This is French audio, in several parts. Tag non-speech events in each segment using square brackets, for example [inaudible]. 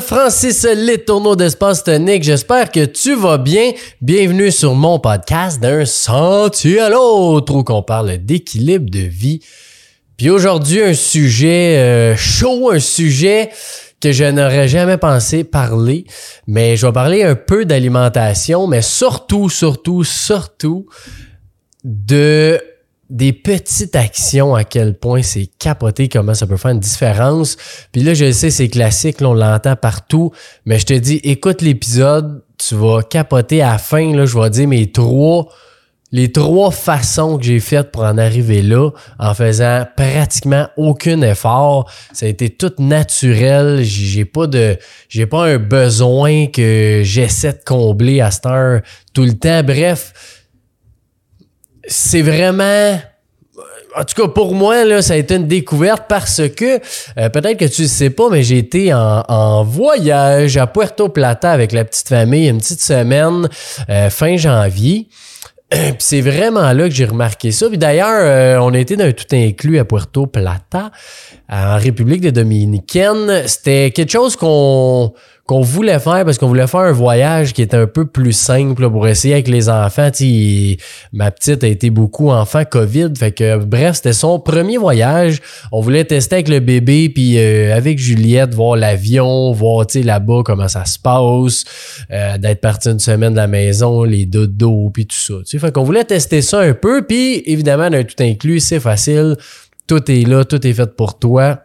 Francis Letourneau d'Espace Tonique. J'espère que tu vas bien. Bienvenue sur mon podcast d'un sentier à l'autre où qu'on parle d'équilibre de vie. Puis aujourd'hui, un sujet euh, chaud, un sujet que je n'aurais jamais pensé parler, mais je vais parler un peu d'alimentation, mais surtout, surtout, surtout de des petites actions à quel point c'est capoté, comment ça peut faire une différence. Puis là, je sais, c'est classique, on l'entend partout, mais je te dis, écoute l'épisode, tu vas capoter à la fin, là, je vais dire mes trois, les trois façons que j'ai faites pour en arriver là, en faisant pratiquement aucun effort. Ça a été tout naturel, j'ai pas de, j'ai pas un besoin que j'essaie de combler à cette heure tout le temps. Bref, c'est vraiment en tout cas, pour moi, là, ça a été une découverte parce que euh, peut-être que tu ne sais pas, mais j'ai été en, voyage à Puerto Plata avec la petite famille une petite semaine euh, fin janvier. Puis c'est vraiment là que j'ai remarqué ça. Puis d'ailleurs, euh, on a été dans un tout inclus à Puerto Plata, en République de Dominicaine. C'était quelque chose qu'on qu'on voulait faire parce qu'on voulait faire un voyage qui était un peu plus simple pour essayer avec les enfants. ma petite a été beaucoup enfant COVID, fait que bref, c'était son premier voyage. On voulait tester avec le bébé puis euh, avec Juliette voir l'avion, voir là-bas comment ça se passe, euh, d'être parti une semaine de la maison, les dodos puis tout ça. T'sais. Fait qu'on voulait tester ça un peu puis évidemment d'un tout inclus, c'est facile. Tout est là, tout est fait pour toi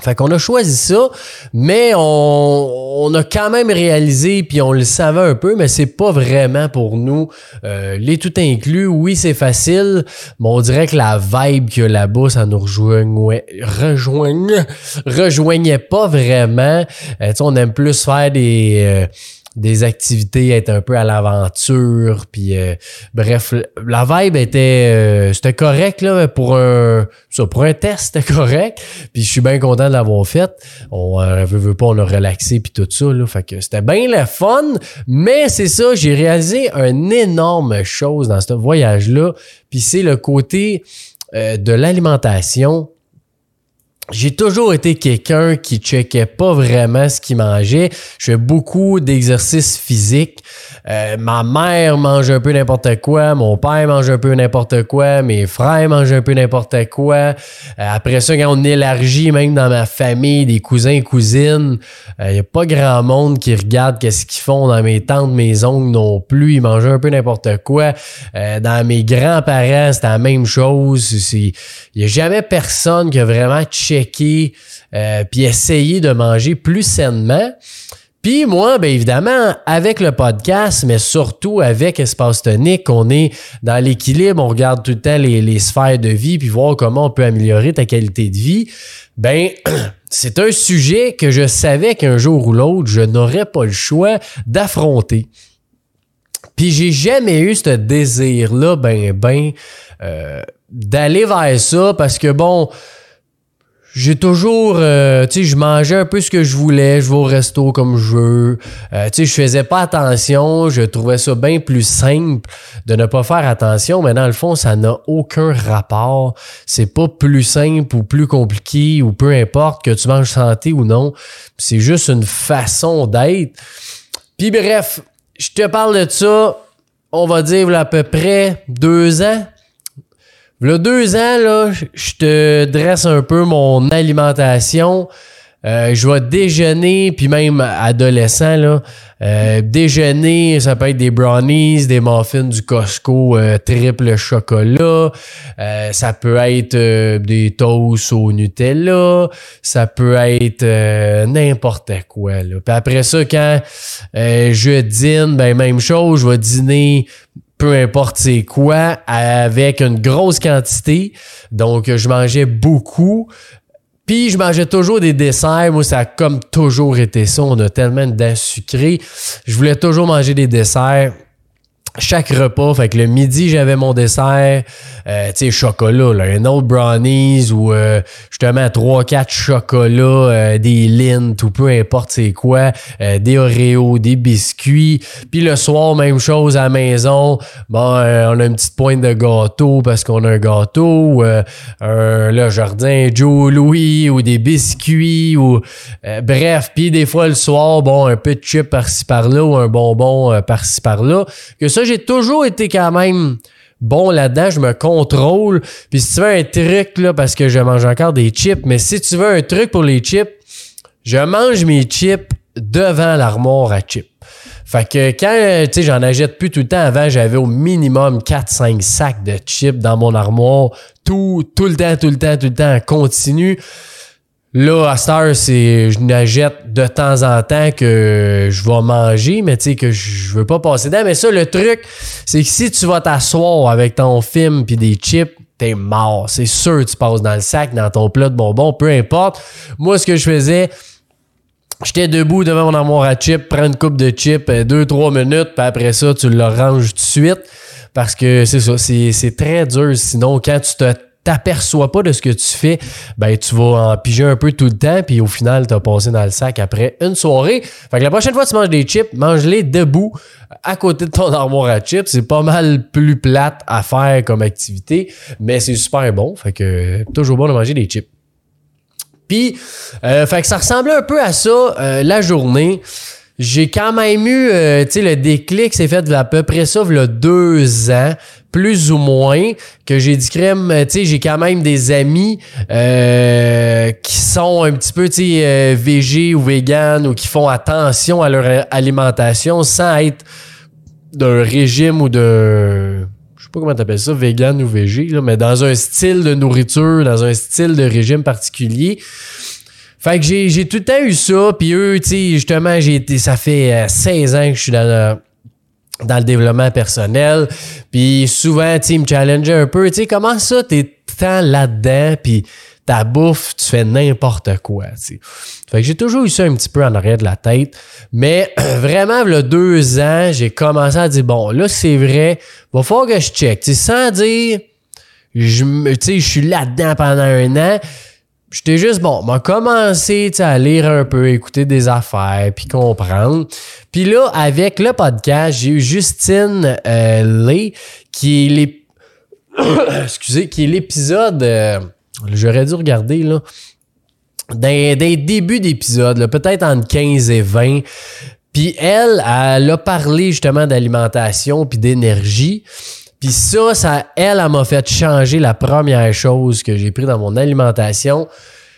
fait qu'on a choisi ça, mais on, a quand même réalisé, puis on le savait un peu, mais c'est pas vraiment pour nous. Euh, les tout inclus, oui, c'est facile, mais on dirait que la vibe qu'il y a là-bas, ça nous rejoignait, rejoignait, rejoignait pas vraiment. Euh, on aime plus faire des... Euh, des activités, être un peu à l'aventure, puis euh, bref, la vibe était euh, c'était correct là pour un pour un test, c'était [laughs] correct. Puis je suis bien content de l'avoir fait. On euh, veut, veut pas on a relaxé puis tout ça là, fait que c'était bien le fun, mais c'est ça, j'ai réalisé une énorme chose dans ce voyage là, puis c'est le côté de l'alimentation j'ai toujours été quelqu'un qui checkait pas vraiment ce qu'il mangeait. Je fais beaucoup d'exercices physiques. Euh, ma mère mange un peu n'importe quoi, mon père mange un peu n'importe quoi, mes frères mangent un peu n'importe quoi. Euh, après ça, quand on élargit, même dans ma famille, des cousins et cousines, il euh, y a pas grand monde qui regarde qu'est-ce qu'ils font dans mes tantes, mes oncles non plus. Ils mangent un peu n'importe quoi. dans mes grands-parents, c'était la même chose. Il y a jamais personne qui a vraiment checké euh, puis essayer de manger plus sainement. Puis moi, bien évidemment, avec le podcast, mais surtout avec Espace Tonique, on est dans l'équilibre, on regarde tout le temps les, sphères de vie, puis voir comment on peut améliorer ta qualité de vie. Ben, [clears throat] c'est un sujet que je savais qu'un jour ou l'autre, je n'aurais pas le choix d'affronter. Puis j'ai jamais eu ce désir-là, ben, ben, euh, d'aller vers ça, parce que bon, j'ai toujours, euh, tu sais, je mangeais un peu ce que je voulais, je vais au resto comme je veux. Euh, tu sais, je faisais pas attention, je trouvais ça bien plus simple de ne pas faire attention, mais dans le fond, ça n'a aucun rapport. C'est pas plus simple ou plus compliqué ou peu importe que tu manges santé ou non. C'est juste une façon d'être. Puis bref, je te parle de ça, on va dire à peu près deux ans, a deux ans, là, je te dresse un peu mon alimentation. Euh, je vais déjeuner, puis même adolescent, là, euh, déjeuner, ça peut être des brownies, des muffins du Costco euh, triple chocolat, ça peut être des toasts au Nutella, ça peut être n'importe quoi. Là. Puis après ça, quand je dîne, ben même chose, je vais dîner peu importe c'est quoi, avec une grosse quantité. Donc, je mangeais beaucoup. Puis, je mangeais toujours des desserts. Moi, ça a comme toujours été ça. On a tellement de dents. Je voulais toujours manger des desserts. Chaque repas. Fait que le midi, j'avais mon dessert, euh, tu sais, chocolat, là, un autre brownies ou euh, justement 3-4 chocolats, euh, des lint ou peu importe c'est quoi, des Oreos, des biscuits. Puis le soir, même chose à la maison. Bon, on a une petite pointe de gâteau parce qu'on a un gâteau, un là, jardin Joe Louis ou des biscuits ou bref. Puis des fois le soir, bon, un peu de chip par-ci par-là ou un bonbon par-ci par-là. Que ça, j'ai toujours été quand même bon là-dedans, je me contrôle. Puis si tu veux un truc, là, parce que je mange encore des chips, mais si tu veux un truc pour les chips, je mange mes chips devant l'armoire à chips. Fait que quand, tu sais, j'en achète plus tout le temps, avant, j'avais au minimum 4-5 sacs de chips dans mon armoire, tout, tout le temps, tout le temps, tout le temps, continu. Là, à cette c'est, je n'achète de temps en temps que je vais manger, mais tu sais, que je veux pas passer dedans. Mais ça, le truc, c'est que si tu vas t'asseoir avec ton film puis des chips, t'es mort. C'est sûr tu passes dans le sac, dans ton plat de bonbons, peu importe. Moi, ce que je faisais, j'étais debout devant mon armoire à chips, prends une coupe de chips, euh, deux, trois minutes, puis après ça, tu le ranges tout de suite. Parce que c'est ça, c'est, c'est très dur. Sinon, quand tu te t'aperçois pas de ce que tu fais, ben tu vas en piger un peu tout le temps, puis au final, tu as passé dans le sac après une soirée. Fait que la prochaine fois que tu manges des chips, mange-les debout à côté de ton armoire à chips. C'est pas mal plus plate à faire comme activité, mais c'est super bon. Fait que toujours bon de manger des chips. Puis, euh, fait que ça ressemblait un peu à ça euh, la journée j'ai quand même eu, euh, tu sais, le déclic s'est fait à peu près ça, il y a deux ans, plus ou moins, que j'ai dit crème, euh, tu sais, j'ai quand même des amis euh, qui sont un petit peu, tu sais, euh, végé ou vegan ou qui font attention à leur alimentation sans être d'un régime ou de je sais pas comment t'appelles ça, vegan ou végé, là, mais dans un style de nourriture, dans un style de régime particulier. Fait que j'ai, tout le temps eu ça. Puis eux, tu sais, justement, été, ça fait 16 euh, ans que je suis dans le, dans le développement personnel. Puis souvent, tu me challengeaient un peu. Tu sais, comment ça, t'es tant là-dedans, puis ta bouffe, tu fais n'importe quoi, tu sais. Fait que j'ai toujours eu ça un petit peu en arrière de la tête. Mais [clears throat] vraiment, a deux ans, j'ai commencé à dire, bon, là, c'est vrai, va falloir que je check. Sans dire, je, je suis là-dedans pendant un an j'étais juste bon, m'a commencé à lire un peu, écouter des affaires, puis comprendre. Puis là, avec le podcast, j'ai eu Justine euh, qui est [coughs] excusez, qui est l'épisode. Euh, j'aurais dû regarder là. Des débuts d'épisode, peut-être entre 15 et 20. Puis elle, elle a parlé justement d'alimentation puis d'énergie. Puis ça, ça, elle, elle m'a fait changer la première chose que j'ai pris dans mon alimentation.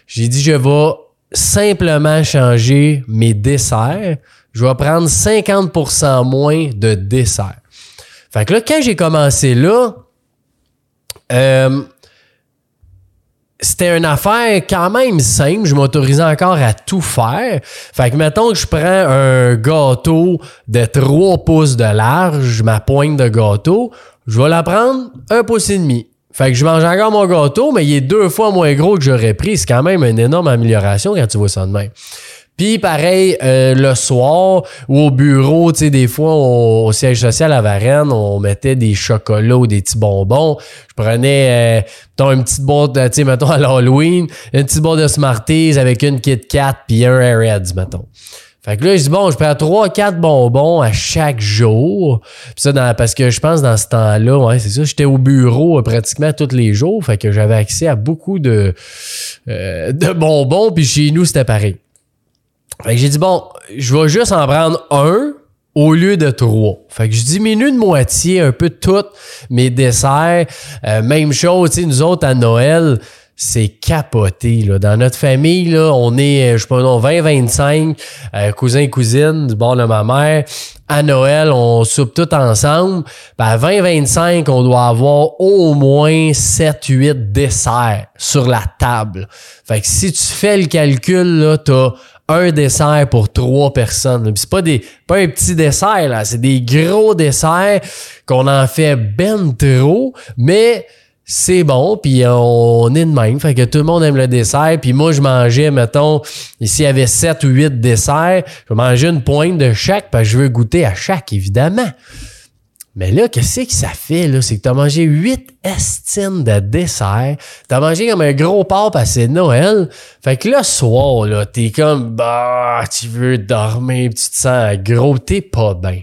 J'ai dit, je vais simplement changer mes desserts. Je vais prendre 50% moins de desserts. Fait que là, quand j'ai commencé là, euh, c'était une affaire quand même simple. Je m'autorisais encore à tout faire. Fait que mettons que je prends un gâteau de 3 pouces de large, ma pointe de gâteau, je vais la prendre un pouce et demi. Fait que je mange encore mon gâteau, mais il est deux fois moins gros que j'aurais pris. C'est quand même une énorme amélioration quand tu vois ça de même. Puis pareil, euh, le soir ou au bureau, tu sais, des fois, au siège social à Varennes, on mettait des chocolats ou des petits bonbons. Je prenais, euh, une petite boîte, tu sais, mettons, à l'Halloween, une petite boîte de Smarties avec une Kit Kat puis un Airheads, mettons. Fait que là, je dis, bon, je prends 3-4 bonbons à chaque jour. Puis ça, parce que je pense dans ce temps-là, ouais, c'est ça, j'étais au bureau euh, pratiquement tous les jours. Fait que j'avais accès à beaucoup de, euh, de bonbons. Puis chez nous, c'était pareil. Fait que j'ai dit, bon, je vais juste en prendre un au lieu de trois. Fait que je diminue de moitié un peu toutes mes desserts. Euh, même chose, tu sais, nous autres à Noël, c'est capoté. Là. Dans notre famille, là, on est, euh, je sais pas, 20-25 euh, cousins cousines du bord de ma mère. À Noël, on soupe tout ensemble. Puis à 20-25, on doit avoir au moins 7-8 desserts sur la table. Fait que si tu fais le calcul, là, t'as un dessert pour trois personnes. C'est pas des pas un petit dessert, là, c'est des gros desserts qu'on en fait ben trop, mais c'est bon, puis on est de même. Fait que tout le monde aime le dessert. Puis moi, je mangeais, mettons, ici, il y avait 7 ou 8 desserts. Je mangeais une pointe de chaque, parce que je veux goûter à chaque, évidemment. Mais là, qu'est-ce que ça fait, là? C'est que t'as mangé 8 estines de dessert. T'as mangé comme un gros porc passé de Noël. Fait que là, soir, là, t'es comme, bah, tu veux dormir, tu te sens gros. T'es pas bien.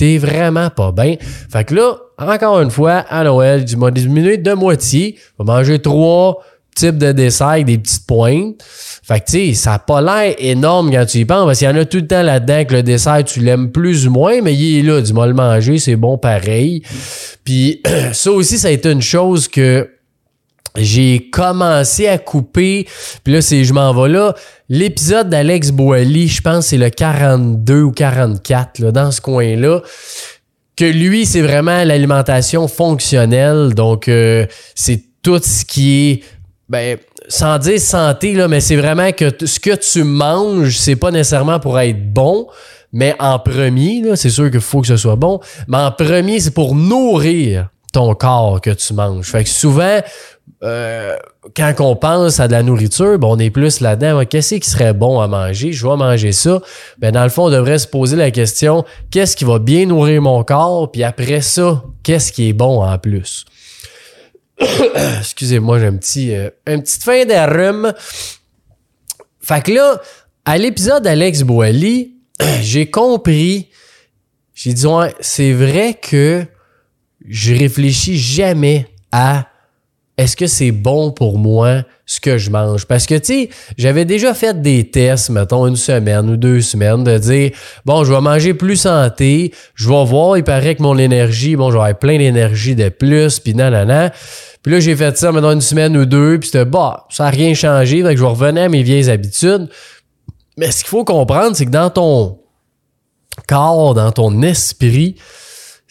T'es vraiment pas bien. Fait que là, encore une fois, à Noël, du mois diminué de moitié. On va manger trois types de desserts des petites pointes. Fait que, tu sais, ça n'a pas l'air énorme quand tu y penses, parce qu'il y en a tout le temps là-dedans que le dessert, tu l'aimes plus ou moins, mais il est là. Dis-moi le manger, c'est bon pareil. Puis, [clears throat] ça aussi, ça a été une chose que j'ai commencé à couper. Puis là, c'est je m'en vais là. L'épisode d'Alex Boily, je pense c'est le 42 ou 44, là, dans ce coin-là. Que lui, c'est vraiment l'alimentation fonctionnelle. Donc, euh, c'est tout ce qui est ben, sans dire santé, là, mais c'est vraiment que ce que tu manges, c'est pas nécessairement pour être bon, mais en premier, là, c'est sûr qu'il faut que ce soit bon, mais en premier, c'est pour nourrir ton corps que tu manges. Fait que souvent, euh, quand on pense à de la nourriture, ben, on est plus là-dedans. Qu'est-ce qui serait bon à manger? Je vais manger ça. Ben, dans le fond, on devrait se poser la question, qu'est-ce qui va bien nourrir mon corps? Puis après ça, qu'est-ce qui est bon en plus? [coughs] Excusez-moi, j'ai un petit, euh, fin de Fait que là, à l'épisode d'Alex Boily, [coughs] j'ai compris, j'ai dit, ouais, c'est vrai que je réfléchis jamais à est-ce que c'est bon pour moi ce que je mange? Parce que, tu sais, j'avais déjà fait des tests, mettons, une semaine ou deux semaines, de dire, bon, je vais manger plus santé, je vais voir, il paraît que mon énergie, bon, j'aurai plein d'énergie de plus, puis nanana. Puis là, j'ai fait ça pendant une semaine ou deux, puis c'était, bah, ça n'a rien changé, donc je vais revenir à mes vieilles habitudes. Mais ce qu'il faut comprendre, c'est que dans ton corps, dans ton esprit,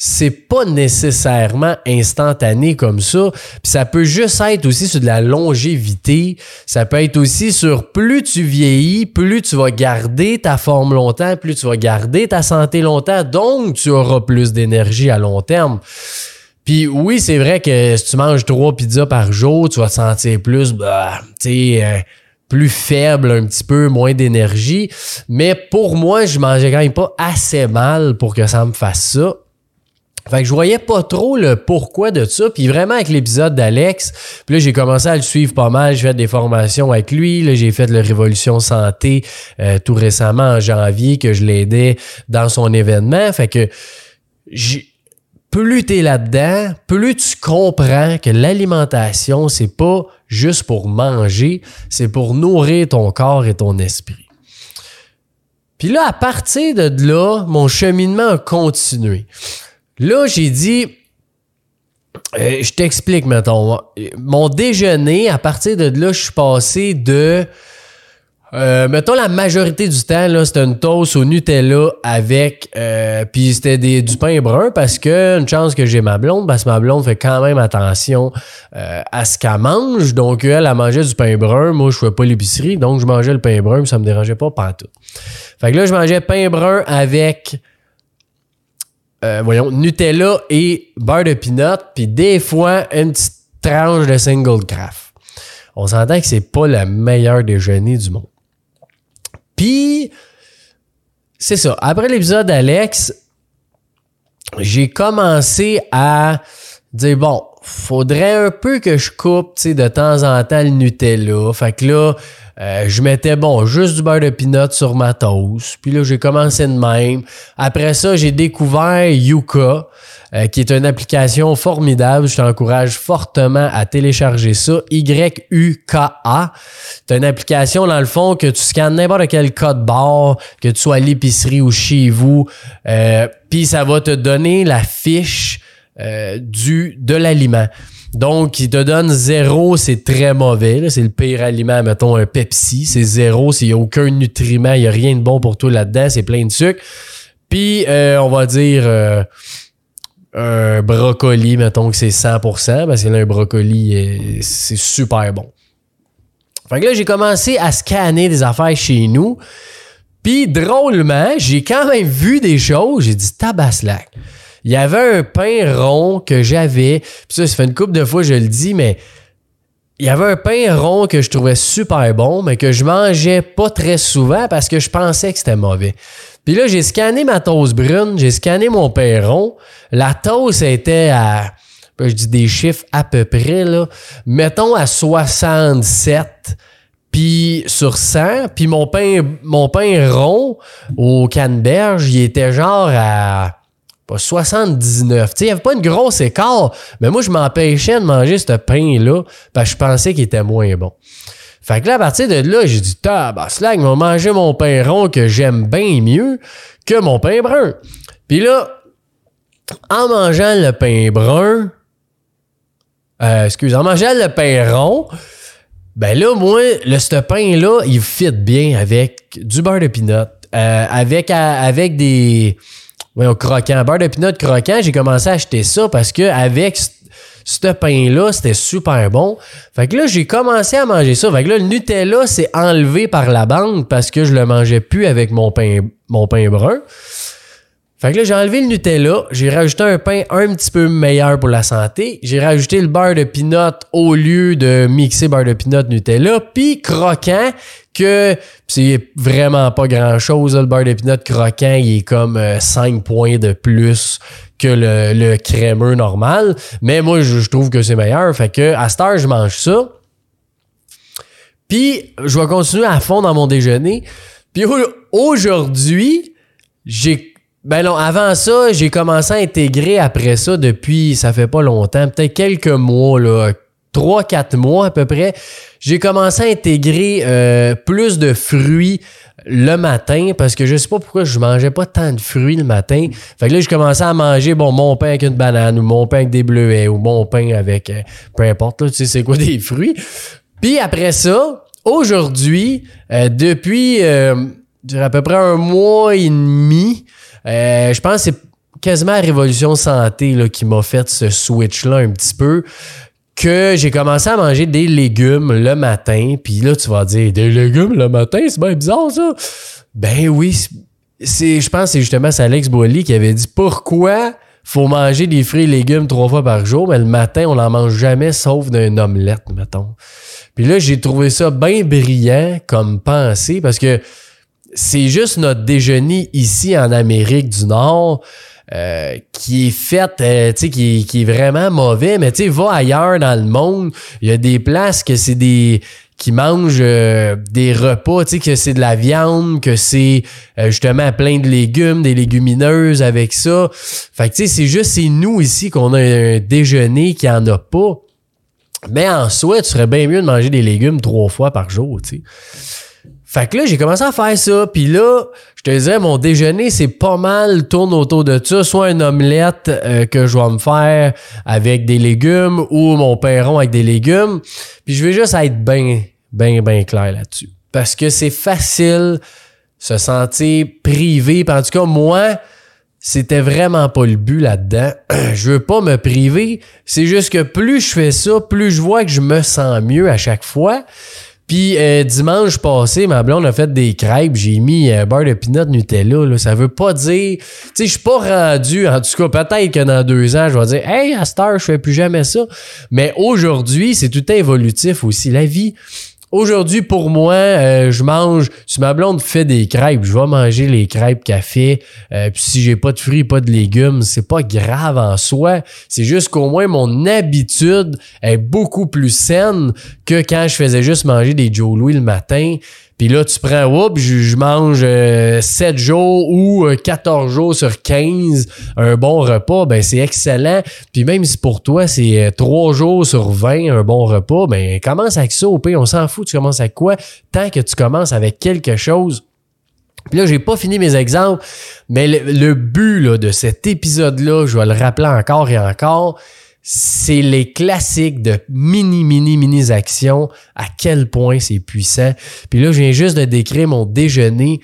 c'est pas nécessairement instantané comme ça. Puis ça peut juste être aussi sur de la longévité. Ça peut être aussi sur plus tu vieillis, plus tu vas garder ta forme longtemps, plus tu vas garder ta santé longtemps. Donc, tu auras plus d'énergie à long terme. Puis oui, c'est vrai que si tu manges trois pizzas par jour, tu vas te sentir plus, bah, tu sais, euh, plus faible un petit peu, moins d'énergie. Mais pour moi, je mangeais quand même pas assez mal pour que ça me fasse ça. Fait que je voyais pas trop le pourquoi de ça. Puis vraiment avec l'épisode d'Alex, puis là j'ai commencé à le suivre pas mal. J'ai fait des formations avec lui. Là j'ai fait le Révolution Santé euh, tout récemment en janvier que je l'aidais dans son événement. Fait que j'ai plus tu es là-dedans, plus tu comprends que l'alimentation, c'est pas juste pour manger, c'est pour nourrir ton corps et ton esprit. Puis là, à partir de là, mon cheminement a continué. Là, j'ai dit, euh, je t'explique, mettons, mon déjeuner, à partir de là, je suis passé de euh, mettons la majorité du temps, là, c'était une toast au Nutella avec euh, puis c'était du pain brun parce que une chance que j'ai ma blonde, parce que ma blonde fait quand même attention euh, à ce qu'elle mange. Donc elle, elle mangeait du pain brun. Moi, je fais pas l'épicerie, donc je mangeais le pain brun, mais ça me dérangeait pas tout. Fait que là, je mangeais pain brun avec voyons, Nutella et beurre de peanut, puis des fois une petite tranche de single craft. On s'entend que c'est pas le meilleur déjeuner du monde. Puis, c'est ça. Après l'épisode d'Alex, j'ai commencé à dire, bon, faudrait un peu que je coupe, tu de temps en temps le Nutella. Fait que là, euh, je mettais, bon, juste du beurre de pinot sur ma toast. Puis là, j'ai commencé de même. Après ça, j'ai découvert Yuka. Euh, qui est une application formidable. Je t'encourage fortement à télécharger ça. Y-U-K-A. C'est une application, dans le fond, que tu scannes n'importe quel code barre, que tu sois à l'épicerie ou chez vous. Euh, Puis ça va te donner la fiche euh, du de l'aliment. Donc, il te donne zéro, c'est très mauvais. C'est le pire aliment, mettons un Pepsi. C'est zéro, il n'y a aucun nutriment, il n'y a rien de bon pour toi là-dedans, c'est plein de sucre. Puis, euh, on va dire un brocoli, mettons que c'est 100%, parce que là, un brocoli, c'est super bon. Fait que là, j'ai commencé à scanner des affaires chez nous. Puis, drôlement, j'ai quand même vu des choses. J'ai dit, tabaslac. Il y avait un pain rond que j'avais. Puis ça, ça fait une couple de fois, je le dis, mais il y avait un pain rond que je trouvais super bon, mais que je mangeais pas très souvent parce que je pensais que c'était mauvais. Puis là, j'ai scanné ma toast brune, j'ai scanné mon perron. La toast était à, je dis des chiffres à peu près, là, mettons à 67 puis sur 100, puis mon pain, mon pain rond au canneberge, il était genre à pas 79. Tu sais, il n'y avait pas une grosse écart, mais moi, je m'empêchais de manger ce pain-là parce que je pensais qu'il était moins bon. Fait que là, à partir de là, j'ai dit, tabaslac, ils vont manger mon pain rond que j'aime bien mieux que mon pain brun. Puis là, en mangeant le pain brun, euh, excuse, en mangeant le pain rond, ben là, moi, le, ce pain-là, il fit bien avec du beurre de pinot, euh, avec, avec des voyons, croquant, beurre de pinot croquant. J'ai commencé à acheter ça parce que avec ce pain-là, c'était super bon. Fait que là, j'ai commencé à manger ça. Fait que là, le Nutella s'est enlevé par la bande parce que je le mangeais plus avec mon pain, mon pain brun. Fait que là, j'ai enlevé le Nutella, j'ai rajouté un pain un petit peu meilleur pour la santé, j'ai rajouté le beurre de pinot au lieu de mixer beurre de pinot Nutella, puis croquant, que c'est vraiment pas grand-chose, le beurre de pinot croquant, il est comme 5 euh, points de plus que le, crémeux normal, mais moi, je, trouve que c'est meilleur, fait que à cette heure, je mange ça. Puis, je vais continuer à fond dans mon déjeuner. Puis aujourd'hui, j'ai ben non, avant ça, j'ai commencé à intégrer après ça depuis, ça fait pas longtemps, peut-être quelques mois, là, 3-4 mois à peu près. J'ai commencé à intégrer euh, plus de fruits le matin parce que je sais pas pourquoi je mangeais pas tant de fruits le matin. Fait que là, je commençais à manger bon mon pain avec une banane ou mon pain avec des bleuets ou mon pain avec euh, peu importe, là, tu sais c'est quoi des fruits. Puis après ça, aujourd'hui, euh, depuis à peu près un mois et demi, euh, je pense que c'est quasiment la Révolution Santé là, qui m'a fait ce switch-là un petit peu. Que j'ai commencé à manger des légumes le matin. Puis là, tu vas dire, des légumes le matin, c'est bien bizarre ça. Ben oui, c'est, je pense que c'est justement Alex Boily qui avait dit pourquoi faut manger des fruits et légumes trois fois par jour, mais le matin, on n'en mange jamais sauf d'un omelette, mettons. Puis là, j'ai trouvé ça bien brillant comme pensée parce que c'est juste notre déjeuner ici en Amérique du Nord euh, qui est fait, euh, tu sais, qui, qui, est vraiment mauvais. Mais tu va ailleurs dans le monde, il y a des places que c'est des qui mangent euh, des repas, tu sais, que c'est de la viande, que c'est justement plein de légumes, des légumineuses avec ça. Fait que tu sais, c'est juste c'est nous ici qu'on a un déjeuner qui en a pas. Mais en soi, tu serais bien mieux de manger des légumes trois fois par jour, tu sais. Fait que là, j'ai commencé à faire ça. Puis là, je te disais, mon déjeuner, c'est pas mal tourne autour de ça. Soit une omelette euh, que je vais me faire avec des légumes ou mon pain rond avec des légumes. Puis je vais juste être bien, bien, bien clair là-dessus. Parce que c'est facile se sentir privé. en tout cas, moi, c'était vraiment pas le but là-dedans. [clears throat] je veux pas me priver. C'est juste que plus je fais ça, plus je vois que je me sens mieux à chaque fois. Puis euh, dimanche passé, ma blonde a fait des crêpes. J'ai mis un beurre de peanut Nutella. Là. Ça veut pas dire... Tu sais, je suis pas rendu... En tout cas, peut-être que dans deux ans, je vais dire « Hey, à Star, je fais plus jamais ça. » Mais aujourd'hui, c'est tout évolutif aussi. La vie, Aujourd'hui, pour moi, euh, je mange. Si ma blonde fait des crêpes, je vais manger les crêpes qu'elle fait. Euh, puis si j'ai pas de fruits, pas de légumes, c'est pas grave en soi. C'est juste qu'au moins mon habitude est beaucoup plus saine que quand je faisais juste manger des Joe Louis le matin. Puis là, tu prends, oups, je, mange 7 euh, jours ou 14 euh, jours sur 15, un bon repas, ben c'est excellent. Puis même si pour toi, c'est 3 euh, jours sur 20, un bon repas, ben commence avec ça au pays, on s'en fout, tu commences avec quoi? Tant que tu commences avec quelque chose puis là, j'ai pas fini mes exemples, mais le, but de cet épisode-là, je vais le rappeler encore et encore, c'est les classiques de mini, mini, mini actions, à quel point c'est puissant. Puis là, je viens juste de décrire mon déjeuner.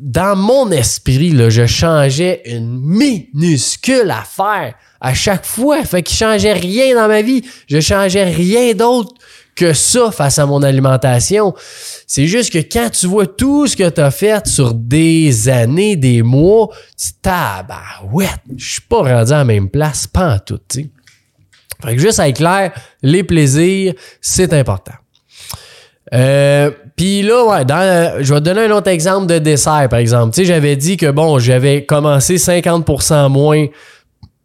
Dans mon esprit, là, je changeais une minuscule affaire à chaque fois. Fait qu'il changeait rien dans ma vie. Je changeais rien d'autre que ça face à mon alimentation. C'est juste que quand tu vois tout ce que tu as fait sur des années, des mois, tu ouais, je suis pas rendu à la même place, pas en tout, tu fait que juste à être clair, les plaisirs, c'est important. Euh, Puis là, ouais, dans, je vais te donner un autre exemple de dessert, par exemple. Tu sais, j'avais dit que bon, j'avais commencé 50% moins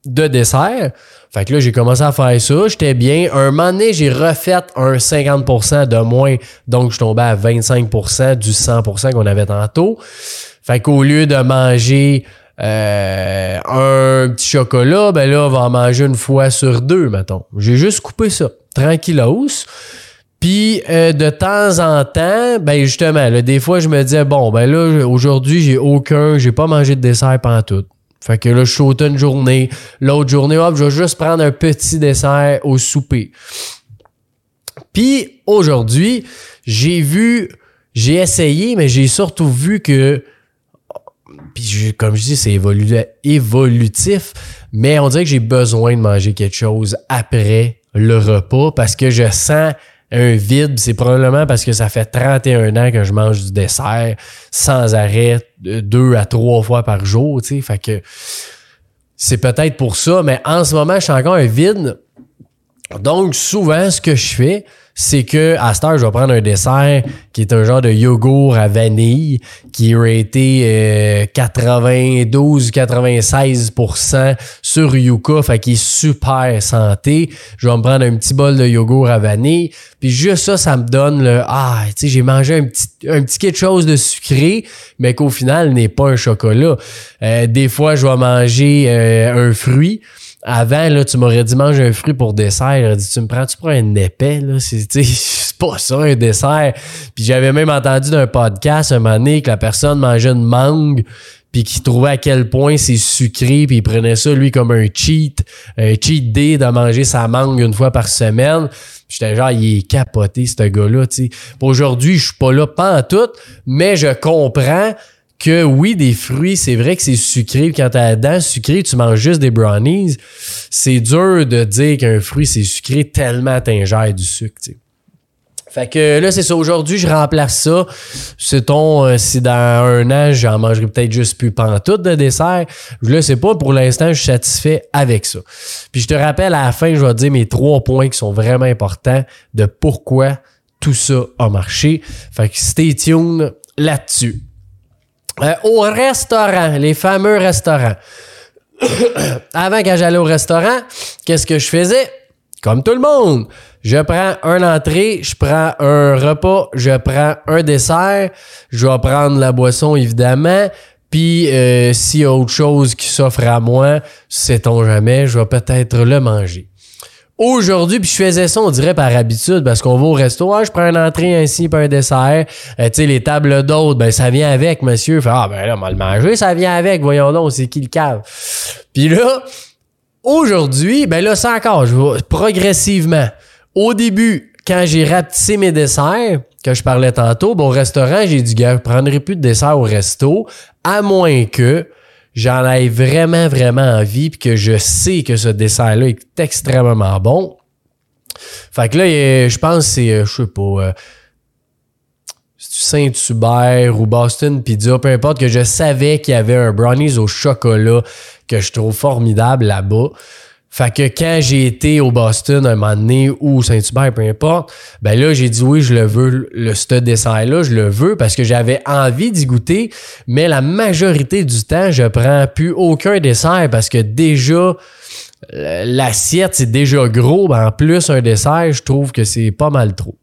de dessert. Fait que là, j'ai commencé à faire ça. J'étais bien. Un moment donné, j'ai refait un 50% de moins. Donc, je tombais à 25% du 100% qu'on avait tantôt. Fait qu'au lieu de manger euh, un petit chocolat, ben là, on va en manger une fois sur deux, mettons. J'ai juste coupé ça. Tranquillos. Puis euh, de temps en temps, ben justement, là, des fois je me disais bon ben là aujourd'hui j'ai aucun, j'ai pas mangé de dessert pendant tout. Fait que là je saute une journée, l'autre journée hop, je vais juste prendre un petit dessert au souper. Puis aujourd'hui, j'ai vu, j'ai essayé, mais j'ai surtout vu que puis comme je dis, c'est évolutif, mais on dirait que j'ai besoin de manger quelque chose après le repas parce que je sens un vide, c'est probablement parce que ça fait 31 ans que je mange du dessert sans arrêt, deux à trois fois par jour, tu sais. Fait que c'est peut-être pour ça, mais en ce moment, je suis encore un vide. Donc, souvent, ce que je fais, c'est que à cette heure, je vais prendre un dessert qui est un genre de yogourt à vanille qui est raté 92-96% euh, sur Yuka, fait qu'il est super santé. Je vais me prendre un petit bol de yogourt à vanille, puis juste ça, ça me donne le ah, tu sais, j'ai mangé un petit un petit quelque chose de sucré, mais qu'au final n'est pas un chocolat. Euh, des fois, je vais manger euh, un fruit avant, là, tu m'aurais dit mange un fruit pour dessert. Tu me prends-tu pour un épais, là? [laughs] C'est, pas ça, un dessert. Puis j'avais même entendu d'un podcast un moment donné que la personne mangeait une mangue puis qui trouvait à quel point c'est sucré, puis il prenait ça, lui, comme un cheat, un cheat day de manger sa mangue une fois par semaine. J'étais genre, il est capoté, ce gars-là, tu. Aujourd'hui, je suis pas là, pas en tout, mais je comprends que oui, des fruits, c'est vrai que c'est sucré. Quand t'as la dent sucrée, tu manges juste des brownies. C'est dur de dire qu'un fruit, c'est sucré tellement t'ingères du sucre, tu sais. Fait que là, c'est ça. Aujourd'hui, je remplace ça. C'est ton, euh, si dans un an, j'en mangerai peut-être juste plus pantoute de dessert. Je le sais pas. Pour l'instant, je suis satisfait avec ça. Puis je te rappelle, à la fin, je vais te dire mes trois points qui sont vraiment importants de pourquoi tout ça a marché. Fait que stay tuned là-dessus. Euh, au restaurant, les fameux restaurants. [coughs] Avant, quand j'allais au restaurant, qu'est-ce que je faisais? Comme tout le monde. Je prends un entrée, je prends un repas, je prends un dessert, je vais prendre la boisson évidemment, puis euh, s'il y a autre chose qui s'offre à moi, sait-on jamais, je vais peut-être le manger. Aujourd'hui, puis je faisais ça, on dirait par habitude, parce qu'on va au resto, ah, je prends une entrée ainsi, puis un dessert. Euh, tu sais, les tables d'autres, ben ça vient avec, monsieur. Fait, ah ben là, on va le manger, ça vient avec, voyons donc, c'est qui le cave? Puis là, aujourd'hui, ben là, c'est encore, progressivement. Au début, quand j'ai rapetissé mes desserts, que je parlais tantôt, bon, au restaurant, j'ai dit, gars, je prendrai plus de dessert au resto, à moins que j'en ai vraiment, vraiment envie, puis que je sais que ce dessert-là est extrêmement bon. Fait que là, je pense que c'est, euh, je sais pas, euh, Saint-Hubert ou Boston Pizza, peu importe, que je savais qu'il y avait un brownies au chocolat que je trouve formidable là-bas. Fait que quand j'ai été au Boston un moment donné ou Saint-Hubert, peu importe, ben là, j'ai dit oui, je le veux, le ce dessert-là, je le veux parce que j'avais envie d'y goûter, mais la majorité du temps, je prends plus aucun dessert parce que déjà, l'assiette, c'est déjà gros. Ben en plus, un dessert, je trouve que c'est pas mal trop.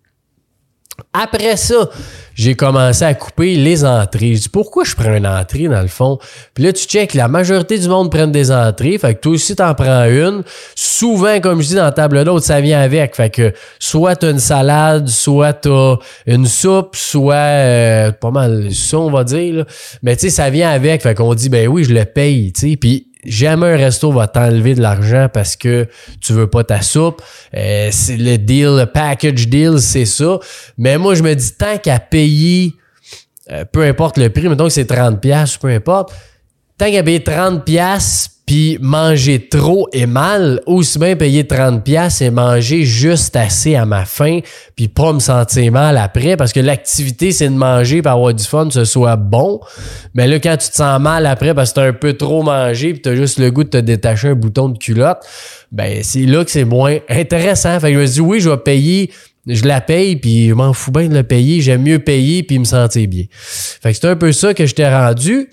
Après ça, j'ai commencé à couper les entrées. Je dis pourquoi je prends une entrée dans le fond? Puis là, tu check, la majorité du monde prennent des entrées. Fait que toi aussi, t'en prends une. Souvent, comme je dis dans la table d'hôte, ça vient avec. Fait que soit t'as une salade, soit t'as une soupe, soit euh, pas mal ça, on va dire. Mais tu sais, ça vient avec. Fait qu'on dit ben oui, je le paye. Puis jamais un resto va t'enlever de l'argent parce que tu veux pas ta soupe. Euh, c'est le deal, le package deal, c'est ça. Mais moi, je me dis, tant qu'à payer, euh, peu importe le prix, mettons que c'est 30$, pièces peu importe, tant qu'à payer 30$, pièces puis manger trop et mal, aussi bien payer 30 pièces et manger juste assez à ma faim, puis pas me sentir mal après, parce que l'activité, c'est de manger, pour avoir du fun, ce soit bon. Mais là, quand tu te sens mal après parce que t'as un peu trop mangé, puis t'as juste le goût de te détacher un bouton de culotte, ben c'est là que c'est moins intéressant. Fait que je me dis, oui, je vais payer je la paye, puis je m'en fous bien de le payer. J'aime mieux payer, puis me sentir bien. Fait que c'est un peu ça que je t'ai rendu.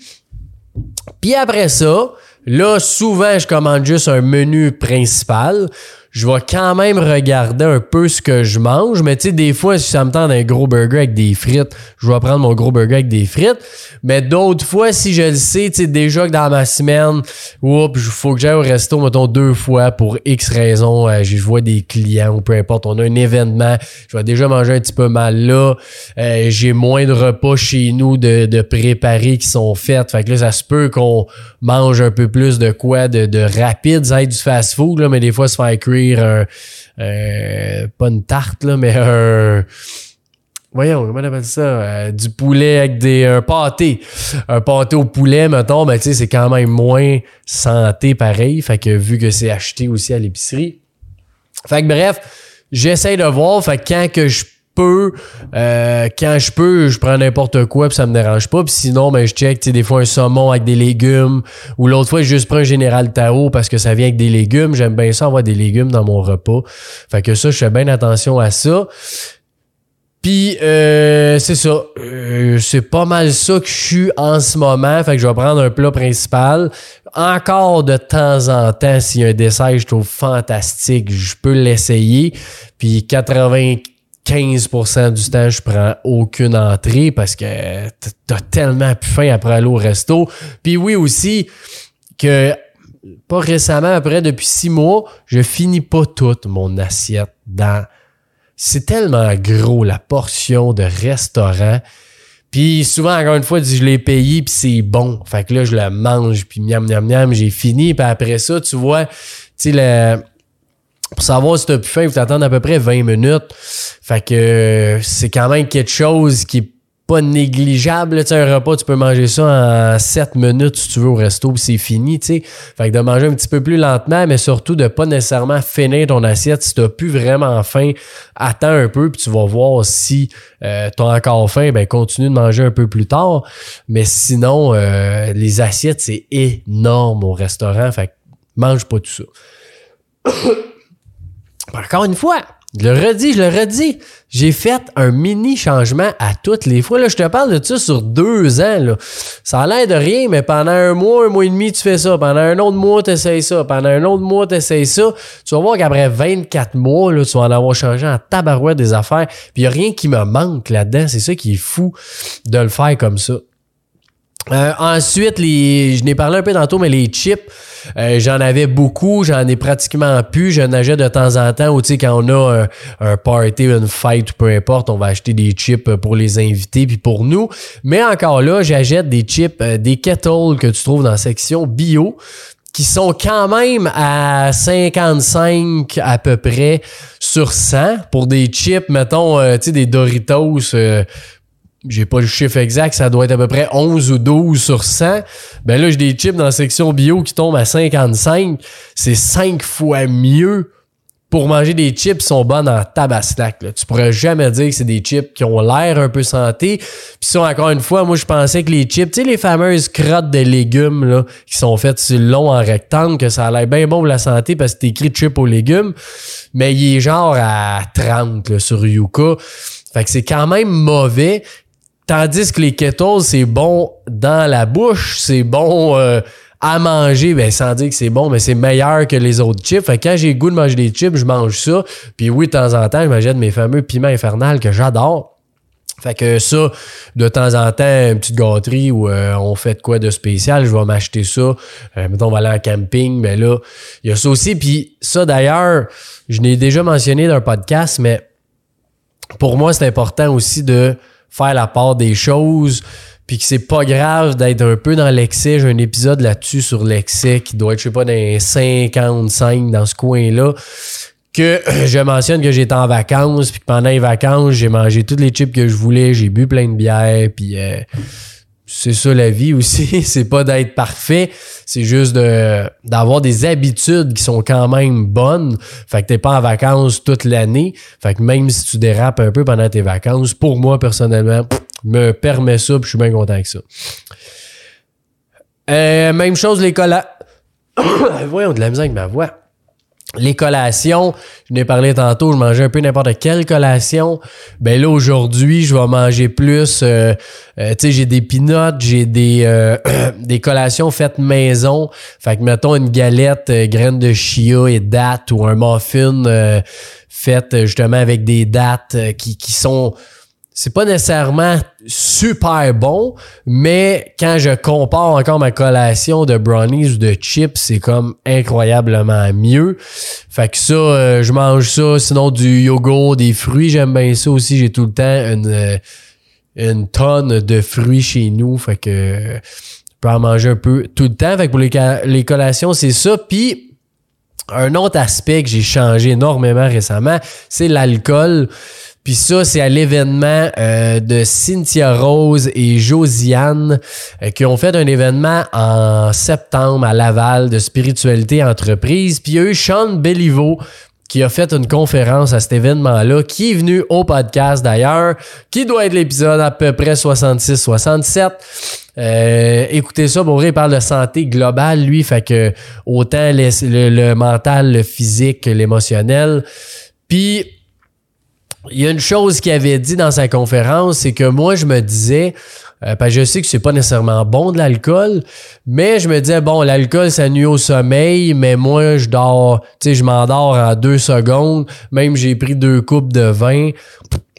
Puis après ça, là, souvent, je commande juste un menu principal je vais quand même regarder un peu ce que je mange. Mais tu sais, des fois, si ça me tente un gros burger avec des frites, je vais prendre mon gros burger avec des frites. Mais d'autres fois, si je le sais, tu sais, déjà que dans ma semaine, oups, il faut que j'aille au resto, mettons, deux fois pour X raisons. Euh, je vois des clients ou peu importe, on a un événement, je vais déjà manger un petit peu mal là. Euh, j'ai moins de repas chez nous de, de préparés qui sont faits. Fait que là, ça se peut qu'on mange un peu plus de quoi, de, de rapide, ça du fast-food, là, mais des fois, se faire euh, pas une tarte, là, mais un, voyons, comment on appelle ça? Euh, du poulet avec des, un pâté. Un pâté au poulet, mettons, ben, tu sais, c'est quand même moins santé pareil. Fait que vu que c'est acheté aussi à l'épicerie. Fait que bref, j'essaie de voir. Fait quand que je peux, euh, quand je peux, je prends n'importe quoi puis ça me dérange pas. Puis sinon, ben je check, des fois un saumon avec des légumes ou l'autre fois, je juste prends un général Tao parce que ça vient avec des légumes. J'aime bien ça avoir des légumes dans mon repas. Fait que ça, je fais bien attention à ça. Puis euh, c'est ça, euh, c'est pas mal ça que je suis en ce moment. Fait que je vais prendre un plat principal. Encore de temps en temps, s'il y a un dessert je trouve fantastique, je peux l'essayer. Puis 80 15% du temps, je prends aucune entrée parce que t'as tellement plus faim après aller au resto. Puis oui aussi que pas récemment, après depuis six mois, je finis pas toute mon assiette dans. C'est tellement gros la portion de restaurant. Puis souvent, encore une fois, je l'ai payé puis c'est bon. Fait que là, je le mange puis miam miam miam, j'ai fini. Puis après ça, tu vois, tu sais, le pour savoir si t'as plus faim, il faut t'attendre à peu près 20 minutes. Fait que euh, c'est quand même quelque chose qui est pas négligeable. Tu un repas, tu peux manger ça en 7 minutes si tu veux au resto, puis c'est fini, tu sais. Fait que de manger un petit peu plus lentement, mais surtout de pas nécessairement finir ton assiette. Si t'as plus vraiment faim, attends un peu, puis tu vas voir si euh, t'as encore faim, ben continue de manger un peu plus tard. Mais sinon, euh, les assiettes, c'est énorme au restaurant. Fait que mange pas tout ça. Encore une fois, je le redis, je le redis. J'ai fait un mini changement à toutes les fois. Là, je te parle de ça sur deux ans. Là. Ça a l'air de rien, mais pendant un mois, un mois et demi, tu fais ça. Pendant un autre mois, tu essaies ça. Pendant un autre mois, tu essaies ça. Tu vas voir qu'après 24 mois, là, tu vas en avoir changé en tabarouette des affaires. Puis il n'y a rien qui me manque là-dedans. C'est ça qui est fou de le faire comme ça. Euh, ensuite, les, je n'ai parlé un peu tantôt, mais les chips, euh, j'en avais beaucoup, j'en ai pratiquement plus. Je nageais de temps en temps, ou tu sais, quand on a un, party, une fête, peu importe, on va acheter des chips pour les invités puis pour nous. Mais encore là, j'achète des chips, euh, des kettles que tu trouves dans la section bio qui sont quand même à 55 à peu près sur 100 pour des chips, mettons, tu sais, des Doritos j'ai pas le chiffre exact, ça doit être à peu près 11 ou 12 sur 100. Ben là, j'ai des chips dans la section bio qui tombent à 55. C'est 5 fois mieux pour manger des chips qui sont bonnes en tabaslac. Là. Tu pourrais jamais dire que c'est des chips qui ont l'air un peu santé. Puis ça, encore une fois, moi, je pensais que les chips, tu sais, les fameuses crottes de légumes là, qui sont faites sur le long en rectangle, que ça a l'air bien bon pour la santé parce que t'es écrit chip aux légumes. Mais il est genre à 30 sur Yuka. Fait que c'est quand même mauvais. Tandis que les kettles, c'est bon dans la bouche, c'est bon euh, à manger, ben sans dire que c'est bon, mais c'est meilleur que les autres chips. Fait que quand j'ai le goût de manger des chips, je mange ça. Puis oui, de temps en temps, je m'achète mes fameux piments infernal que j'adore. Fait que ça, de temps en temps, une petite gâterie où euh, on fait de quoi de spécial, je vais m'acheter ça. Euh, mettons, on va aller en camping, mais là, il y a ça aussi. Puis ça, d'ailleurs, je l'ai déjà mentionné dans un podcast, mais pour moi, c'est important aussi de faire la part des choses, puis que c'est pas grave d'être un peu dans l'excès. J'ai un épisode là-dessus sur l'excès qui doit être, je sais pas, dans les 55 dans ce coin-là. Que [clears throat] je mentionne que j'étais en vacances, puis que pendant les vacances, j'ai mangé toutes les chips que je voulais, j'ai bu plein de bière, puis euh, c'est ça la vie aussi. [laughs] c'est pas d'être parfait, c'est juste de d'avoir des habitudes qui sont quand même bonnes. Fait que t'es pas en vacances toute l'année. Fait que même si tu dérapes un peu pendant tes vacances, pour moi personnellement, me permet ça, puis je suis bien content avec ça. Euh, même chose les collants. [coughs] Voyons de la misère avec ma voix. Les collations, je n'ai parlé tantôt, je mangeais un peu n'importe quelle collation. Ben là, aujourd'hui, je vais manger plus. Euh, euh, tu sais, j'ai des peanuts, j'ai des, euh, [clears throat] des collations faites maison. Fait que, mettons, une galette graines de chia et dattes ou un muffin fait justement avec des dattes qui, qui sont c'est pas nécessairement super bon, mais quand je compare encore ma collation de brownies ou de chips, c'est comme incroyablement mieux. Fait que ça, euh, je mange ça. Sinon, du yogourt, des fruits, j'aime bien ça aussi. J'ai tout le temps une, euh, une tonne de fruits chez nous. Fait que je peux en manger un peu tout le temps. Fait que pour les, les collations, c'est ça. Puis, un autre aspect que j'ai changé énormément récemment, c'est l'alcool. Puis ça, c'est à l'événement euh, de Cynthia Rose et Josiane euh, qui ont fait un événement en septembre à Laval de spiritualité entreprise. Puis il y a eu Sean Belliveau qui a fait une conférence à cet événement-là, qui est venu au podcast d'ailleurs, qui doit être l'épisode à peu près 66-67. Euh, écoutez ça, il parle de santé globale, lui, fait que autant le, le mental, le physique, l'émotionnel. Puis il y a une chose qu'il avait dit dans sa conférence, c'est que moi, je me disais, euh, parce que je sais que c'est pas nécessairement bon de l'alcool, mais je me disais, bon, l'alcool, ça nuit au sommeil, mais moi, je dors, tu sais, je m'endors en deux secondes. Même j'ai pris deux coupes de vin.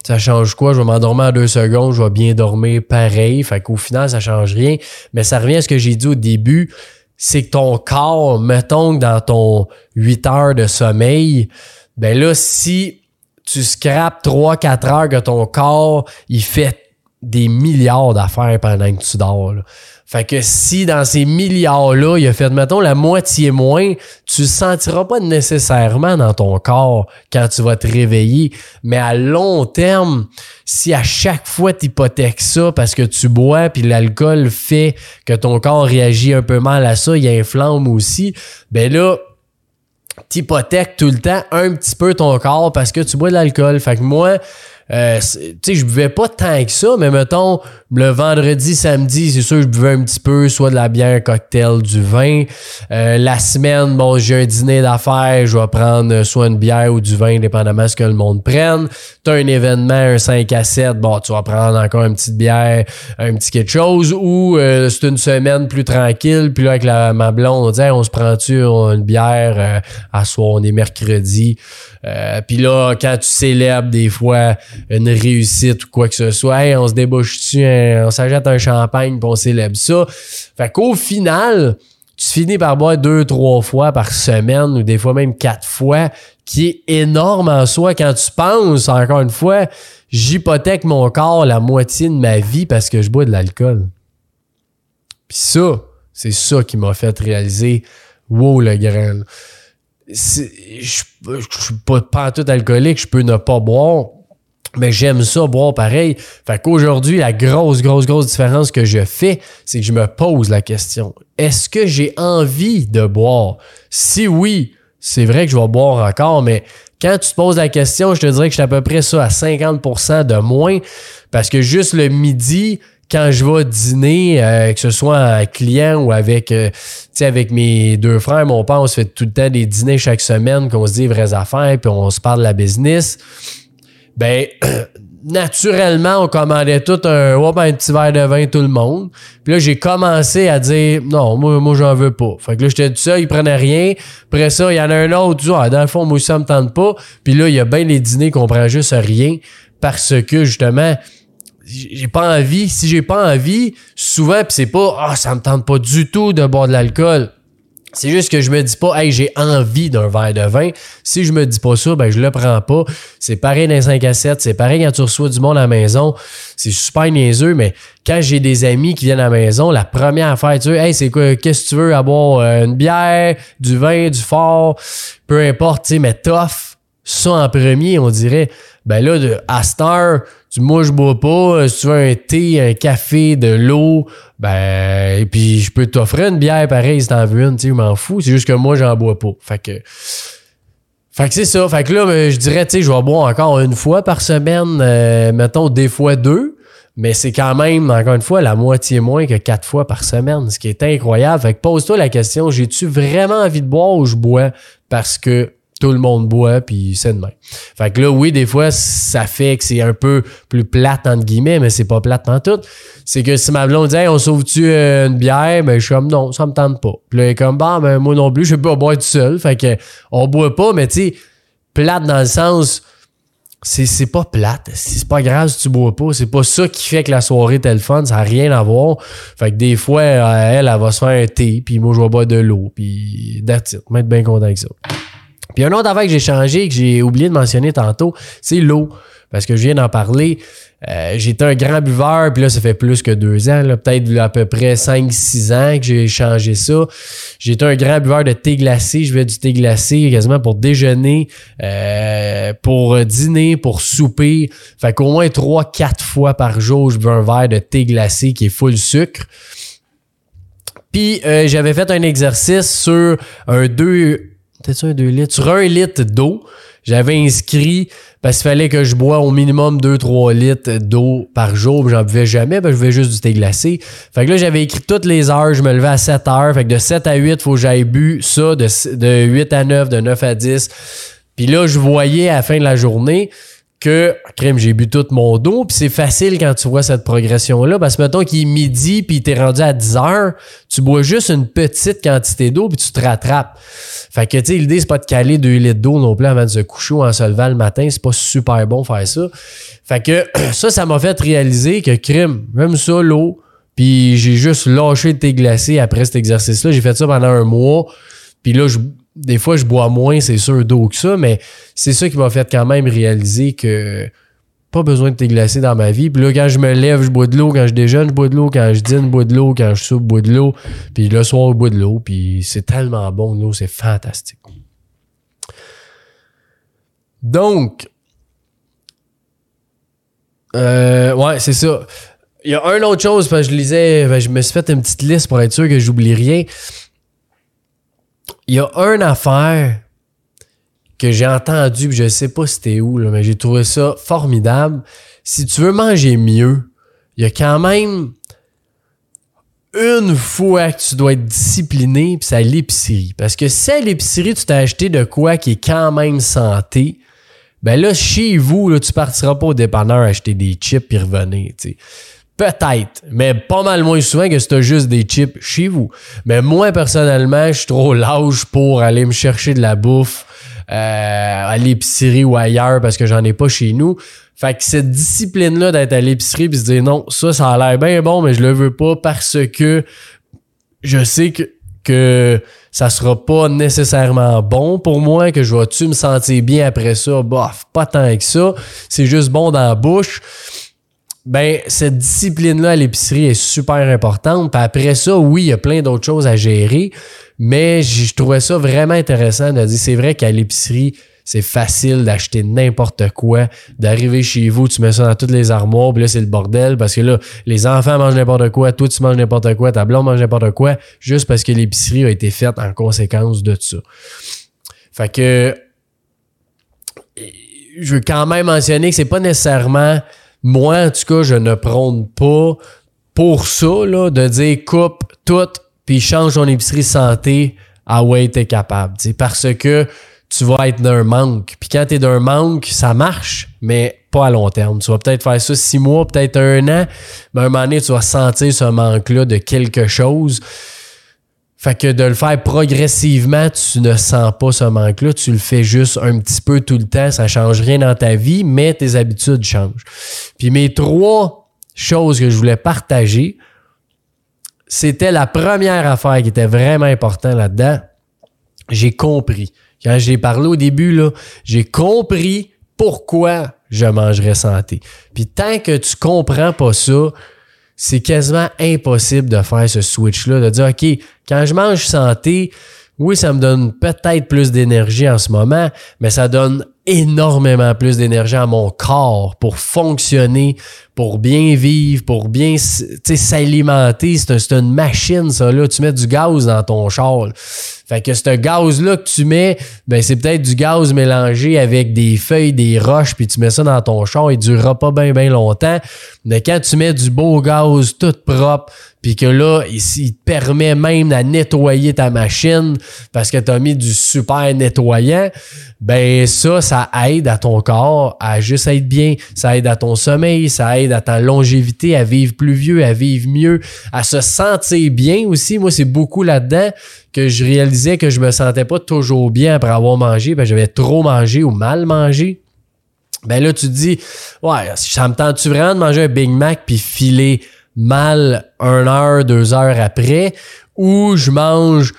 Ça change quoi? Je vais m'endormir en deux secondes, je vais bien dormir pareil. Fait qu'au final, ça change rien. Mais ça revient à ce que j'ai dit au début. C'est que ton corps, mettons que dans ton 8 heures de sommeil, ben là, si tu scrapes 3-4 heures que ton corps, il fait des milliards d'affaires pendant que tu dors. Fait que si dans ces milliards-là, il a fait, mettons, la moitié moins, tu ne sentiras pas nécessairement dans ton corps quand tu vas te réveiller. Mais à long terme, si à chaque fois tu hypothèques ça parce que tu bois puis l'alcool fait que ton corps réagit un peu mal à ça, il inflamme aussi, ben là, t'hypothèques tout le temps un petit peu ton corps parce que tu bois de l'alcool. Fait que moi, euh, tu sais, je buvais pas tant que ça, mais mettons, le vendredi, samedi, c'est sûr, je buvais un petit peu, soit de la bière, cocktail, du vin. Euh, la semaine, bon, j'ai un dîner d'affaires, je vais prendre soit une bière ou du vin, dépendamment de ce que le monde prenne. T'as un événement, un 5 à 7, bon, tu vas prendre encore une petite bière, un petit quelque chose, ou euh, c'est une semaine plus tranquille, puis là, avec la, ma blonde, on dit, on se prend-tu une bière à soir, on est mercredi. puis là, quand tu célèbres des fois une réussite ou quoi que ce soit. on se débouche dessus, on s'achète un champagne puis on célèbre ça. Fait qu'au final, tu finis par boire deux, trois fois par semaine ou des fois même quatre fois, qui est énorme en soi quand tu penses, encore une fois, j'hypothèque mon corps la moitié de ma vie parce que je bois de l'alcool. Puis ça, c'est ça qui m'a fait réaliser, wow, le grain. Je, je suis pas, pas tout alcoolique, je peux ne pas boire mais j'aime ça boire pareil. Fait qu'aujourd'hui, la grosse, grosse, grosse différence que je fais, c'est que je me pose la question. Est-ce que j'ai envie de boire? Si oui, c'est vrai que je vais boire encore, mais quand tu te poses la question, je te dirais que je suis à peu près ça à 50% de moins. Parce que juste le midi, quand je vais dîner, euh, que ce soit un client ou avec, euh, avec mes deux frères, mon père, on se fait tout le temps des dîners chaque semaine, qu'on se dit vraies affaires, puis on se parle de la business ben [clears throat] naturellement, on commandait tout un, ben, un petit verre de vin, tout le monde. Puis là, j'ai commencé à dire, non, moi, moi j'en veux pas. Fait que là, j'étais tout ça, il prenait rien. Après ça, il y en a un autre, tu ah, dans le fond, moi, ça me tente pas. Puis là, il y a bien les dîners qu'on prend juste rien parce que, justement, j'ai pas envie. Si j'ai pas envie, souvent, puis c'est pas, ah, ça me tente pas du tout de boire de l'alcool. C'est juste que je me dis pas, hey, j'ai envie d'un verre de vin. Si je me dis pas ça, ben, je le prends pas. C'est pareil dans les 5 à 7. C'est pareil quand tu reçois du monde à la maison. C'est super niaiseux, mais quand j'ai des amis qui viennent à la maison, la première affaire, tu sais, hey, c'est quoi, qu'est-ce que tu veux? Avoir euh, une bière, du vin, du fort, peu importe, tu sais, mais tough. Ça en premier, on dirait. Ben là, de, à tu, moi, je bois pas. Euh, si tu veux un thé, un café, de l'eau, ben, et puis je peux t'offrir une bière pareil si t'en veux une, tu sais, m'en fous. C'est juste que moi, j'en bois pas. Fait que. Fait que c'est ça. Fait que là, ben, je dirais, tu sais, je vais boire encore une fois par semaine, euh, mettons des fois deux. Mais c'est quand même, encore une fois, la moitié moins que quatre fois par semaine, ce qui est incroyable. Fait que pose-toi la question, j'ai-tu vraiment envie de boire ou je bois parce que tout le monde boit, puis c'est de même. Fait que là, oui, des fois, ça fait que c'est un peu plus plate, entre guillemets, mais c'est pas plate en tout. C'est que si ma blonde dit, hey, on sauve-tu euh, une bière, ben, je suis comme, non, ça me tente pas. Puis là, elle est comme, bah, ben, moi non plus, je peux pas boire tout seul. Fait que, on boit pas, mais tu sais, plate dans le sens, c'est, c'est pas plate. C'est pas grave si tu bois pas. C'est pas ça qui fait que la soirée est le fun. Ça n'a rien à voir. Fait que des fois, elle, elle, va se faire un thé, puis moi, je vais boire de l'eau, puis that's it. être bien content avec ça. Puis un autre affaire que j'ai changé, que j'ai oublié de mentionner tantôt, c'est l'eau. Parce que je viens d'en parler. Euh, j'étais un grand buveur, puis là, ça fait plus que deux ans, peut-être à peu près 5-6 ans que j'ai changé ça. J'étais un grand buveur de thé glacé. Je vais du thé glacé quasiment pour déjeuner, euh, pour dîner, pour souper. Fait qu'au moins 3-4 fois par jour, je bois un verre de thé glacé qui est full sucre. Puis euh, j'avais fait un exercice sur un 2 T'as-tu un 2 litres? Sur un litre d'eau, j'avais inscrit parce qu'il fallait que je bois au minimum 2-3 litres d'eau par jour. J'en buvais jamais, ben je buvais juste du thé glacé. Fait que là, j'avais écrit toutes les heures, je me levais à 7 heures. Fait que de 7 à 8, il faut que j'aille bu ça, de, de 8 à 9, de 9 à 10. Puis là, je voyais à la fin de la journée, que, crème, j'ai bu tout mon dos, puis c'est facile quand tu vois cette progression-là, parce que mettons qu'il est midi, puis t'es rendu à 10 heures, tu bois juste une petite quantité d'eau, puis tu te rattrapes. Fait que, tu sais, l'idée, c'est pas de caler 2 litres d'eau non plus avant de se coucher ou en se levant le matin, c'est pas super bon faire ça. Fait que [clears throat] ça, ça m'a fait réaliser que, crème, même ça, l'eau, puis j'ai juste lâché le thé glacé après cet exercice-là. J'ai fait ça pendant un mois, puis là, je des fois, je bois moins, c'est sûr, d'eau que ça, mais c'est ça qui m'a fait quand même réaliser que pas besoin de thé glacé dans ma vie. Puis là, quand je me lève, je bois de l'eau. Quand je déjeune, je bois de l'eau. Quand je dîne, je bois de l'eau. Quand je soupe, je bois de l'eau. Puis le soir, je bois de l'eau. Puis c'est tellement bon, l'eau, c'est fantastique. Donc, euh, ouais, c'est ça. Il y a une autre chose, parce que je lisais, ben, je me suis fait une petite liste pour être sûr que j'oublie rien il y a une affaire que j'ai entendu, je sais pas c'était où, là, mais j'ai trouvé ça formidable. Si tu veux manger mieux, il y a quand même une fois que tu dois être discipliné, puis c'est à l'épicerie. Parce que si à l'épicerie, tu t'as acheté de quoi qui est quand même santé, ben là, chez vous, là, tu partiras pas au dépanneur acheter des chips et revenir. Peut-être, mais pas mal moins souvent que c'est juste des chips chez vous. Mais moi, personnellement, je suis trop lâche pour aller me chercher de la bouffe euh, à l'épicerie ou ailleurs parce que j'en ai pas chez nous. Fait que cette discipline-là d'être à l'épicerie et se dire non, ça, ça a l'air bien bon, mais je le veux pas parce que je sais que, que ça sera pas nécessairement bon pour moi, que je vais-tu me sentir bien après ça? Bof, pas tant que ça. C'est juste bon dans la bouche ben cette discipline-là à l'épicerie est super importante. Puis après ça, oui, il y a plein d'autres choses à gérer, mais je trouvais ça vraiment intéressant de dire c'est vrai qu'à l'épicerie, c'est facile d'acheter n'importe quoi, d'arriver chez vous, tu mets ça dans toutes les armoires, puis là c'est le bordel parce que là les enfants mangent n'importe quoi, toi tu manges n'importe quoi, ta blonde mange n'importe quoi, juste parce que l'épicerie a été faite en conséquence de ça. Fait que je veux quand même mentionner que c'est pas nécessairement moi, en tout cas, je ne prône pas pour ça, là, de dire coupe tout, puis change ton épicerie santé. Ah ouais, t'es capable. Parce que tu vas être d'un manque. Puis quand t'es d'un manque, ça marche, mais pas à long terme. Tu vas peut-être faire ça six mois, peut-être un an, mais à un moment donné, tu vas sentir ce manque-là de quelque chose. Fait que de le faire progressivement, tu ne sens pas ce manque-là, tu le fais juste un petit peu tout le temps, ça change rien dans ta vie, mais tes habitudes changent. Puis mes trois choses que je voulais partager, c'était la première affaire qui était vraiment importante là-dedans. J'ai compris. Quand j'ai parlé au début, là, j'ai compris pourquoi je mangerais santé. Puis tant que tu comprends pas ça, c'est quasiment impossible de faire ce switch-là, de dire, OK, quand je mange santé, oui, ça me donne peut-être plus d'énergie en ce moment, mais ça donne énormément plus d'énergie à mon corps pour fonctionner, pour bien vivre, pour bien s'alimenter. C'est une machine, ça. Là. Tu mets du gaz dans ton char. Fait que ce gaz-là que tu mets, ben c'est peut-être du gaz mélangé avec des feuilles, des roches, puis tu mets ça dans ton char, il durera pas bien bien longtemps. Mais quand tu mets du beau gaz tout propre, puis que là, il, il, te permet même de nettoyer ta machine parce que tu as mis du super nettoyant, ben ça, ça aide à ton corps à juste être bien, ça aide à ton sommeil, ça aide à ta longévité, à vivre plus vieux, à vivre mieux, à se sentir bien aussi. Moi, c'est beaucoup là-dedans que je réalisais que je me sentais pas toujours bien après avoir mangé, ben j'avais trop mangé ou mal mangé. Ben là, tu te dis, ouais, ça me tente-tu vraiment de manger un Big Mac puis filer mal une heure, deux heures après, ou je mange,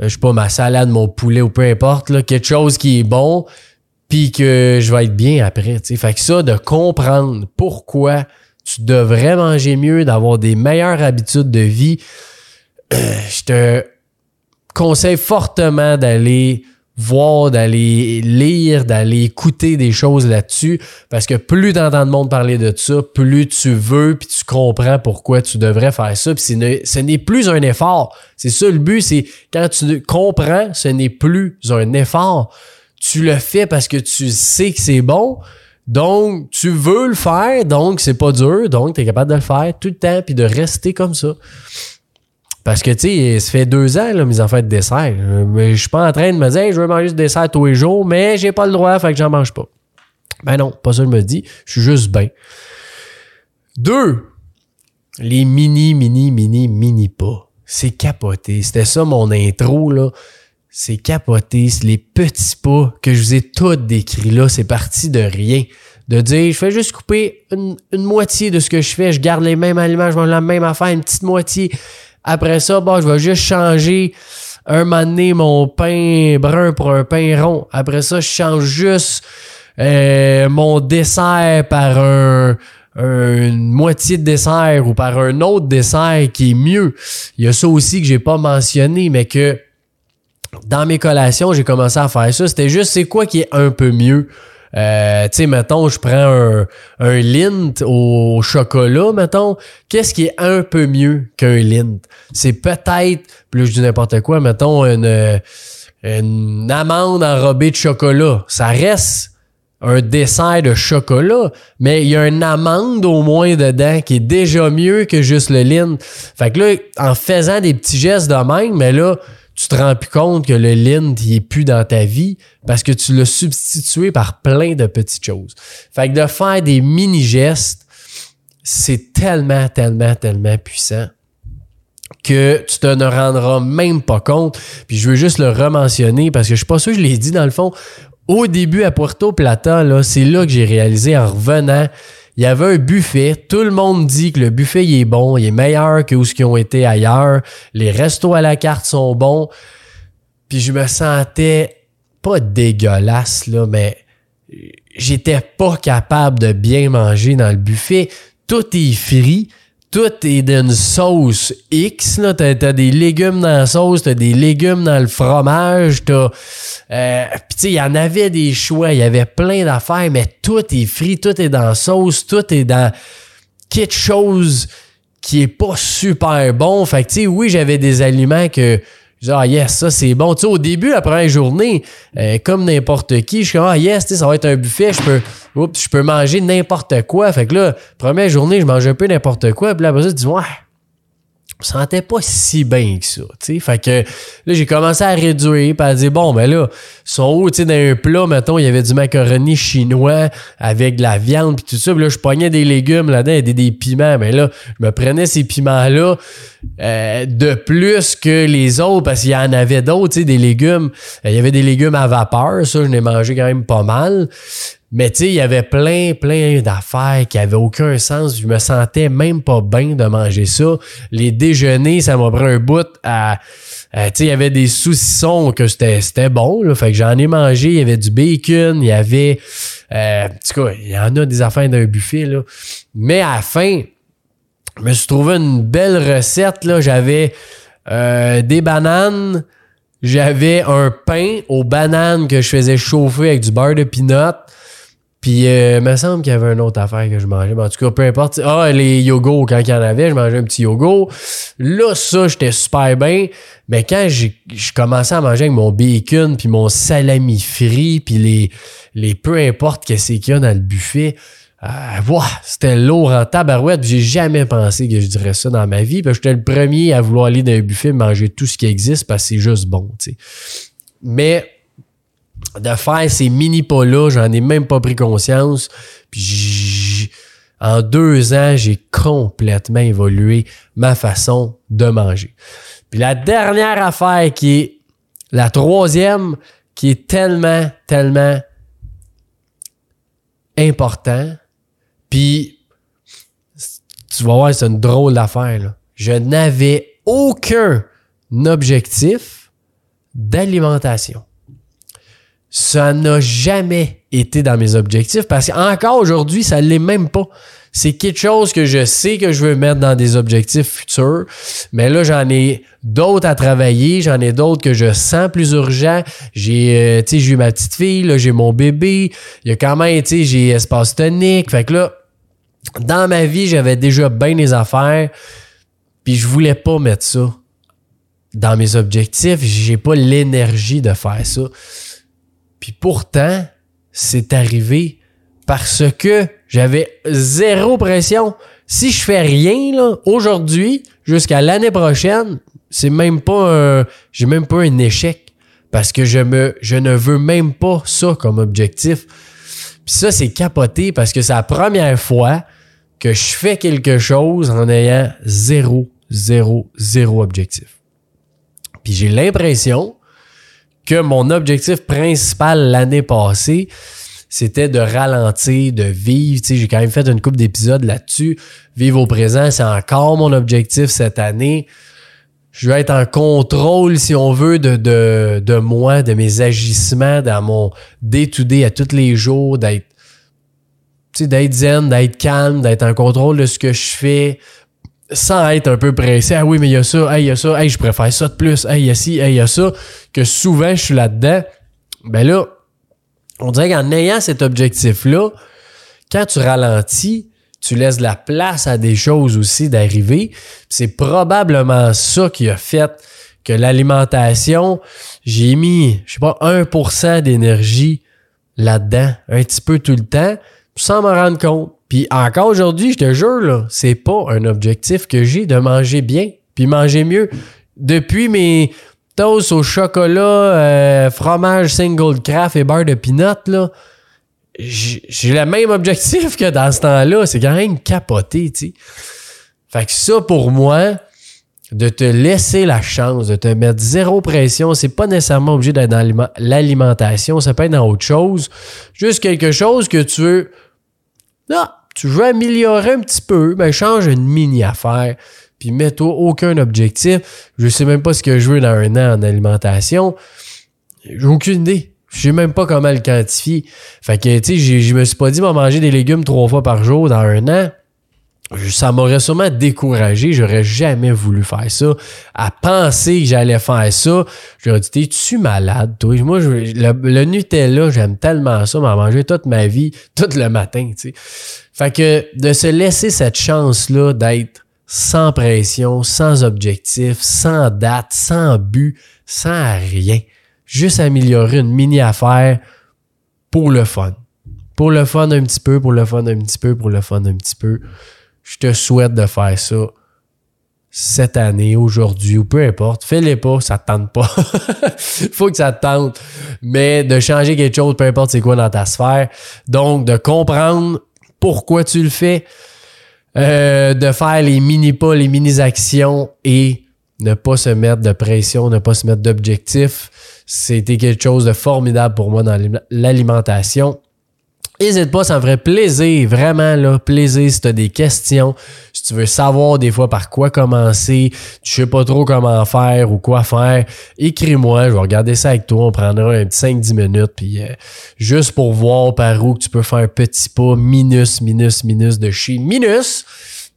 euh, je sais pas, ma salade, mon poulet ou peu importe, là, quelque chose qui est bon, puis que je vais être bien après. sais Fait que ça, de comprendre pourquoi tu devrais manger mieux, d'avoir des meilleures habitudes de vie, je te conseille fortement d'aller voir, d'aller lire, d'aller écouter des choses là-dessus, parce que plus tu entends le monde parler de ça, plus tu veux, puis tu comprends pourquoi tu devrais faire ça, puis ce n'est plus un effort. C'est ça le but, c'est quand tu comprends, ce n'est plus un effort. Tu le fais parce que tu sais que c'est bon, donc tu veux le faire, donc c'est pas dur, donc tu es capable de le faire tout le temps, puis de rester comme ça. Parce que, tu sais, ça fait deux ans, là, mes enfants de dessert. Mais je suis pas en train de me dire, je veux manger ce dessert tous les jours, mais j'ai pas le droit, fait que j'en mange pas. Ben non, pas ça, je me dis. Je suis juste bien. Deux, les mini, mini, mini, mini pas. C'est capoté. C'était ça mon intro, là. C'est capoté. C'est les petits pas que je vous ai tous décrits là. C'est parti de rien. De dire, je fais juste couper une, une, moitié de ce que je fais. Je garde les mêmes aliments, je mange la même affaire, une petite moitié. Après ça, bon, je vais juste changer un moment donné mon pain brun pour un pain rond. Après ça, je change juste euh, mon dessert par un, une moitié de dessert ou par un autre dessert qui est mieux. Il y a ça aussi que j'ai pas mentionné, mais que dans mes collations, j'ai commencé à faire ça. C'était juste c'est quoi qui est un peu mieux? Euh, tu sais, mettons, je prends un, un Lint au chocolat, mettons. Qu'est-ce qui est un peu mieux qu'un Lint? C'est peut-être, plus je dis n'importe quoi, mettons, une, une amande enrobée de chocolat. Ça reste un dessert de chocolat, mais il y a une amande au moins dedans qui est déjà mieux que juste le Lint. Fait que là, en faisant des petits gestes de même, mais là, tu te rends plus compte que le Lind, il est plus dans ta vie parce que tu l'as substitué par plein de petites choses. Fait que de faire des mini-gestes, c'est tellement, tellement, tellement puissant que tu te ne rendras même pas compte. Puis je veux juste le rementionner parce que je suis pas sûr que je l'ai dit dans le fond. Au début à Puerto Plata, là, c'est là que j'ai réalisé en revenant il y avait un buffet. Tout le monde dit que le buffet est bon, il est meilleur que où ce qui ont été ailleurs. Les restos à la carte sont bons. Puis je me sentais pas dégueulasse là, mais j'étais pas capable de bien manger dans le buffet. Tout est frit tout est d'une sauce X. Là. T'as, des légumes dans la sauce, t'as des légumes dans le fromage, t'as... Euh, Puis tu sais, il y en avait des choix, il y avait plein d'affaires, mais tout est frit, tout est dans la sauce, tout est dans quelque chose qui est pas super bon. Fait que tu sais, oui, j'avais des aliments que je ah yes, ça c'est bon. Tu sais, au début, la première journée, euh, comme n'importe qui, je suis comme, ah yes, ça va être un buffet, je peux, oups, je peux manger n'importe quoi. Fait que là, première journée, je mange un peu n'importe quoi. Puis là, après ça, tu dis, ouais, me sentais pas si bien que ça, tu sais. Fait que là, j'ai commencé à réduire, puis à dire, bon, ben là, sont où, tu sais, dans un plat, mettons, il y avait du macaroni chinois avec de la viande, puis tout ça. Puis là, je pognais des légumes là-dedans, et des, des piments. Mais là, je me prenais ces piments-là euh, de plus que les autres, parce qu'il y en avait d'autres, tu sais, des légumes. Il y avait des légumes à vapeur, ça, je n'ai mangé quand même pas mal. Mais tu sais, il y avait plein, plein d'affaires qui avaient aucun sens. Je me sentais même pas bien de manger ça. Les déjeuners, ça m'a pris un bout à... tu sais, il y avait des saucissons que c'était bon. Là, fait que j'en ai mangé. Il y avait du bacon, il y avait... Euh, en tout cas, il y en a des affaires d'un buffet. Là. Mais à la fin, je me suis trouvé une belle recette. Là. J'avais euh, des bananes, j'avais un pain aux bananes que je faisais chauffer avec du beurre de peanut. Puis, euh, il me semble qu'il y avait une autre affaire que je mangeais. Mais en tout cas, peu importe. Ah, les yogos, quand il y en avait, je mangeais un petit yogo. Là, ça, j'étais super bien. Mais quand je commençais à manger avec mon bacon, puis mon salami frit, puis les, les peu importe qu'est-ce qu'il y a dans le buffet, ah, c'était lourd en tabarouette. J'ai jamais pensé que je dirais ça dans ma vie. Que j'étais le premier à vouloir aller dans un buffet manger tout ce qui existe parce que c'est juste bon. sais. Mais de faire ces mini pas-là, j'en ai même pas pris conscience. Puis en deux ans, j'ai complètement évolué ma façon de manger. Puis la dernière affaire qui est la troisième, qui est tellement, tellement important, puis, tu vas voir, c'est une drôle d'affaire. Je n'avais aucun objectif d'alimentation. Ça n'a jamais été dans mes objectifs parce qu'encore aujourd'hui, ça ne l'est même pas. C'est quelque chose que je sais que je veux mettre dans des objectifs futurs, mais là, j'en ai d'autres à travailler, j'en ai d'autres que je sens plus urgents. J'ai, euh, tu sais, j'ai eu ma petite fille, là, j'ai mon bébé, il y a quand même, tu sais, j'ai espace tonique. Fait que là, dans ma vie, j'avais déjà bien les affaires, puis je voulais pas mettre ça dans mes objectifs. J'ai pas l'énergie de faire ça. Puis pourtant, c'est arrivé parce que j'avais zéro pression. Si je fais rien là aujourd'hui jusqu'à l'année prochaine, c'est même pas un, j'ai même pas un échec parce que je me, je ne veux même pas ça comme objectif. Puis ça, c'est capoté parce que c'est la première fois que je fais quelque chose en ayant zéro, zéro, zéro objectif. Puis j'ai l'impression que mon objectif principal l'année passée, c'était de ralentir, de vivre. J'ai quand même fait une couple d'épisodes là-dessus. Vivre au présent, c'est encore mon objectif cette année. Je vais être en contrôle, si on veut, de, de, de moi, de mes agissements, dans mon day-to-day à tous les jours, d'être d'être zen, d'être calme, d'être en contrôle de ce que je fais, sans être un peu pressé. Ah oui, mais il y a ça, il y a ça, hey, je préfère ça de plus, hey, il y a ci, il y a ça, que souvent je suis là-dedans. Ben là, on dirait qu'en ayant cet objectif-là, quand tu ralentis, tu laisses la place à des choses aussi d'arriver. C'est probablement ça qui a fait que l'alimentation, j'ai mis, je sais pas, 1% d'énergie là-dedans, un petit peu tout le temps sans m'en rendre compte. Puis encore aujourd'hui, je te jure, là, c'est pas un objectif que j'ai de manger bien, puis manger mieux. Depuis mes toasts au chocolat, euh, fromage single craft et beurre de peanut, là, j'ai le même objectif que dans ce temps-là. C'est quand même capoté, tu. Fait que ça, pour moi, de te laisser la chance, de te mettre zéro pression, c'est pas nécessairement obligé d'être dans l'alimentation, ça peut être dans autre chose. Juste quelque chose que tu veux ah, tu veux améliorer un petit peu, ben change une mini-affaire, puis mets-toi aucun objectif. Je sais même pas ce que je veux dans un an en alimentation. J'ai aucune idée. Je sais même pas comment le quantifier. Fait que, tu sais, je me suis pas dit, manger des légumes trois fois par jour dans un an ça m'aurait sûrement découragé. J'aurais jamais voulu faire ça. À penser que j'allais faire ça, j'aurais dit, t'es-tu malade, toi? Moi, je, le, Nutella, j'aime tellement ça, m'en manger toute ma vie, tout le matin, tu sais. Fait que de se laisser cette chance-là d'être sans pression, sans objectif, sans date, sans but, sans rien. Juste améliorer une mini-affaire pour le fun. Pour le fun un petit peu, pour le fun un petit peu, pour le fun un petit peu je te souhaite de faire ça cette année, aujourd'hui, ou peu importe. Fais-les pas, ça te tente pas. [laughs] Faut que ça te tente. Mais de changer quelque chose, peu importe c'est quoi dans ta sphère. Donc, de comprendre pourquoi tu le fais, euh, de faire les mini-pas, les mini-actions et ne pas se mettre de pression, ne pas se mettre d'objectif. C'était quelque chose de formidable pour moi dans l'alimentation. N'hésite pas, ça me ferait plaisir, vraiment là, plaisir si tu as des questions, si tu veux savoir des fois par quoi commencer, tu sais pas trop comment faire ou quoi faire, écris-moi, je vais regarder ça avec toi, on prendra un petit 5-10 minutes, puis euh, juste pour voir par où tu peux faire un petit pas, minus, minus, minus de chez minus.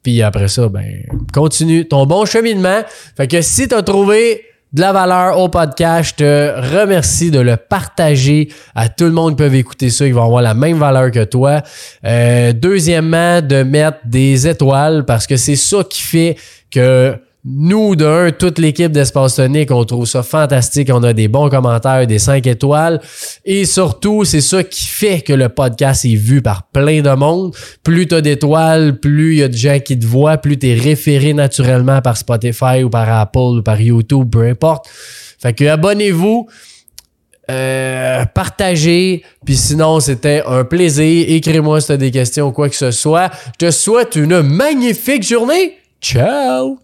Puis après ça, ben, continue ton bon cheminement. Fait que si tu as trouvé de la valeur au podcast. Je te remercie de le partager à tout le monde qui peut écouter ça. Ils vont avoir la même valeur que toi. Euh, deuxièmement, de mettre des étoiles parce que c'est ça qui fait que nous, d'un, toute l'équipe d'Espace Tonique, on trouve ça fantastique. On a des bons commentaires, des 5 étoiles. Et surtout, c'est ça qui fait que le podcast est vu par plein de monde. Plus tu as d'étoiles, plus il y a de gens qui te voient, plus tu es référé naturellement par Spotify ou par Apple ou par YouTube, peu importe. Fait que abonnez-vous. Euh, partagez. Puis sinon, c'était un plaisir. Écris-moi si tu as des questions ou quoi que ce soit. Je te souhaite une magnifique journée. Ciao!